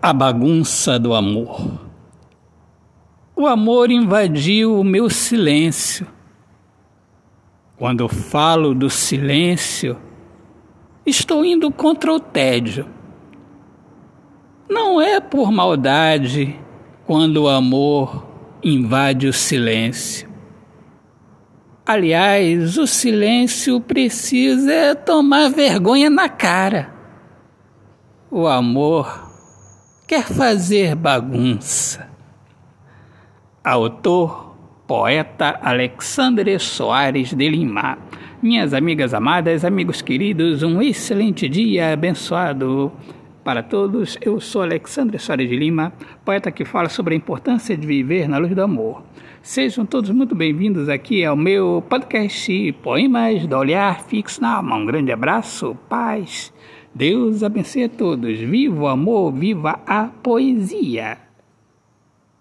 A bagunça do amor. O amor invadiu o meu silêncio. Quando falo do silêncio, estou indo contra o tédio. Não é por maldade quando o amor invade o silêncio. Aliás, o silêncio precisa tomar vergonha na cara. O amor quer fazer bagunça. Autor, poeta Alexandre Soares de Lima. Minhas amigas amadas, amigos queridos, um excelente dia abençoado para todos. Eu sou Alexandre Soares de Lima, poeta que fala sobre a importância de viver na luz do amor. Sejam todos muito bem-vindos aqui ao meu podcast Poemas do Olhar Fixo na Alma. Um grande abraço, paz Deus abençoe a todos. Viva o amor, viva a poesia.